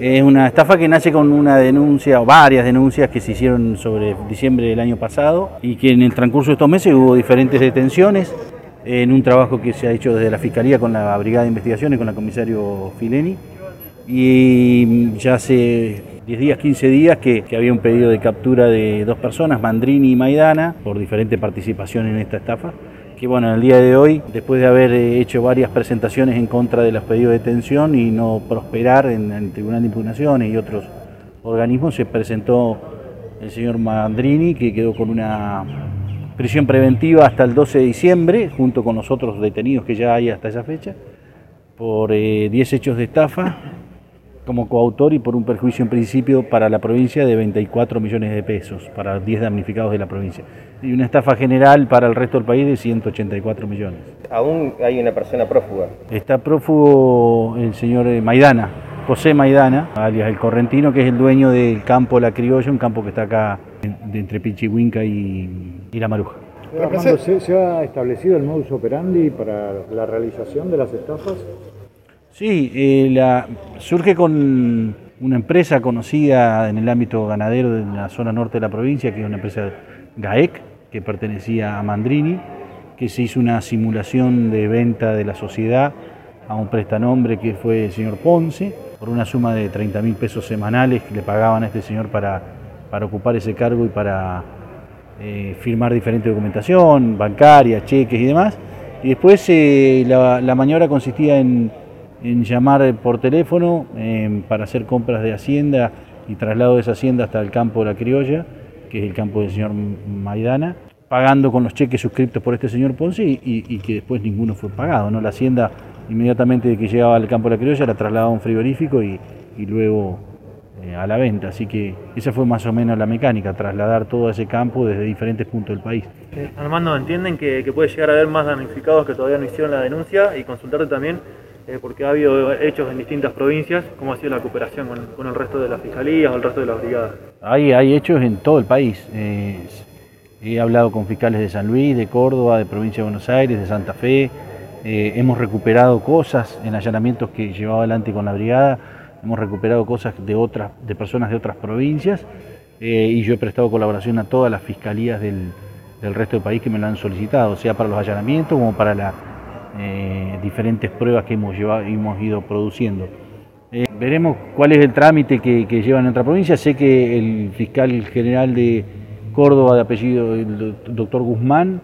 Es una estafa que nace con una denuncia o varias denuncias que se hicieron sobre diciembre del año pasado y que en el transcurso de estos meses hubo diferentes detenciones en un trabajo que se ha hecho desde la Fiscalía con la Brigada de Investigaciones, con el comisario Fileni. Y ya hace 10 días, 15 días que, había un pedido de captura de dos personas, Mandrini y Maidana, por diferente participación en esta estafa. Que bueno, en el día de hoy, después de haber hecho varias presentaciones en contra de los pedidos de detención y no prosperar en el Tribunal de Impugnaciones y otros organismos, se presentó el señor Mandrini, que quedó con una prisión preventiva hasta el 12 de diciembre, junto con los otros detenidos que ya hay hasta esa fecha, por 10 eh, hechos de estafa como coautor y por un perjuicio en principio para la provincia de 24 millones de pesos, para 10 damnificados de la provincia. Y una estafa general para el resto del país de 184 millones. ¿Aún hay una persona prófuga? Está prófugo el señor eh, Maidana, José Maidana, alias el Correntino, que es el dueño del campo La Criolla, un campo que está acá entre Pichihuinca y, y La Maruja. ¿se, ¿se, ha establecido el modus operandi para la realización de las estafas? Sí, eh, la, surge con una empresa conocida en el ámbito ganadero de la zona norte de la provincia, que es una empresa GAEC, que pertenecía a Mandrini, que se hizo una simulación de venta de la sociedad a un prestanombre que fue el señor Ponce, por una suma de 30 mil pesos semanales que le pagaban a este señor para, para ocupar ese cargo y para eh, firmar diferente documentación, bancaria, cheques y demás. Y después eh, la, la maniobra consistía en en llamar por teléfono em, para hacer compras de hacienda y traslado de esa hacienda hasta el campo de la criolla, que es el campo del señor Maidana, pagando con los cheques suscriptos por este señor Ponce y, que después ninguno fue pagado. ¿no? La hacienda inmediatamente que llegaba al campo de la criolla la trasladaba a un frigorífico y, luego eh, a la venta. Así que esa fue más o menos la mecánica, trasladar todo ese campo desde diferentes puntos del país. Eh, Armando, ¿entienden que, que puede llegar a haber más damnificados que todavía no hicieron la denuncia y consultarte también eh, porque ha habido hechos en distintas provincias, cómo ha sido la cooperación con, el resto de las fiscalías o el resto de las brigadas. Hay, hechos en todo el país. Eh, he hablado con fiscales de San Luis, de Córdoba, de provincia de Buenos Aires, de Santa Fe. Eh, hemos recuperado cosas en allanamientos que llevaba adelante con la brigada. Hemos recuperado cosas de otras, de personas de otras provincias. y yo he prestado colaboración a todas las fiscalías del resto del país que me lo han solicitado, sea para los allanamientos como para la eh, diferentes pruebas que hemos, llevado, hemos ido produciendo. Eh, veremos cuál es el trámite que, lleva en otra provincia. Sé que el fiscal general de Córdoba, de apellido el doctor Guzmán,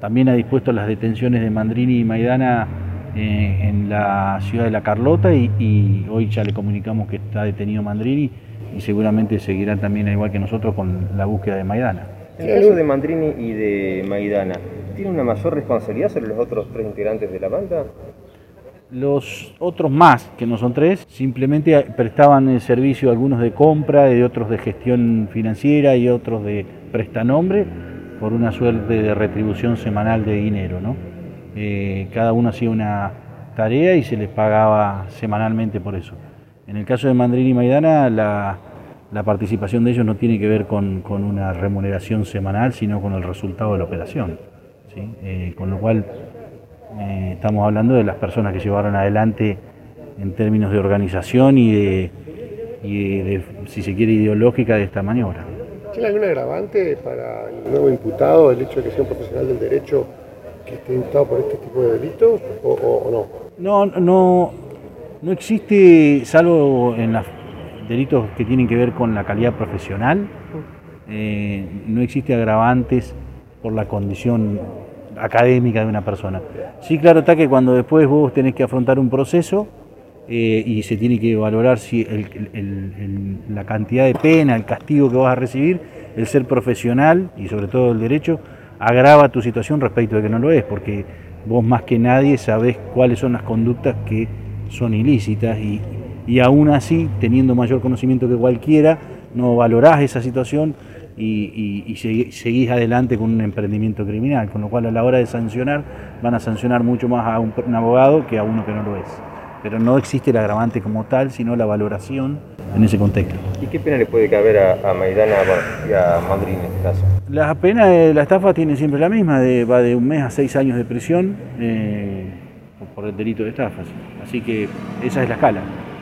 también ha dispuesto las detenciones de Mandrini y Maidana eh, en la ciudad de La Carlota y, hoy ya le comunicamos que está detenido Mandrini y seguramente seguirán también, igual que nosotros, con la búsqueda de Maidana. En el caso de Mandrini y de Maidana, ¿tiene una mayor responsabilidad sobre los otros tres integrantes de la banda? Los otros más, que no son tres, simplemente prestaban el servicio algunos de compra, y otros de gestión financiera y otros de prestanombre por una suerte de retribución semanal de dinero. ¿no? Eh, cada uno hacía una tarea y se les pagaba semanalmente por eso. En el caso de Mandrini y Maidana, la, la participación de ellos no tiene que ver con, una remuneración semanal, sino con el resultado de la operación. Eh, con lo cual eh, estamos hablando de las personas que llevaron adelante en términos de organización y de, si se quiere, ideológica de esta maniobra. ¿Tiene algún agravante para el nuevo imputado el hecho de que sea un profesional del derecho que esté imputado por este tipo de delitos o, no? No, no, no existe, salvo en la delitos que tienen que ver con la calidad profesional, eh, no existe agravantes por la condición académica de una persona. Sí, claro está que cuando después vos tenés que afrontar un proceso eh, y se tiene que valorar si la cantidad de pena, el castigo que vas a recibir, el ser profesional y sobre todo el derecho, agrava tu situación respecto de que no lo es, porque vos más que nadie sabés cuáles son las conductas que son ilícitas y, y aún así, teniendo mayor conocimiento que cualquiera, no valorás esa situación y, seguís adelante con un emprendimiento criminal, con lo cual a la hora de sancionar van a sancionar mucho más a un, abogado que a uno que no lo es. Pero no existe el agravante como tal, sino la valoración en ese contexto. ¿Y qué pena le puede caber a, Maidana y a Madrid en este caso? La pena de la estafa tiene siempre la misma, va de un mes a seis años de prisión eh, por el delito de estafas. Así que esa es la escala.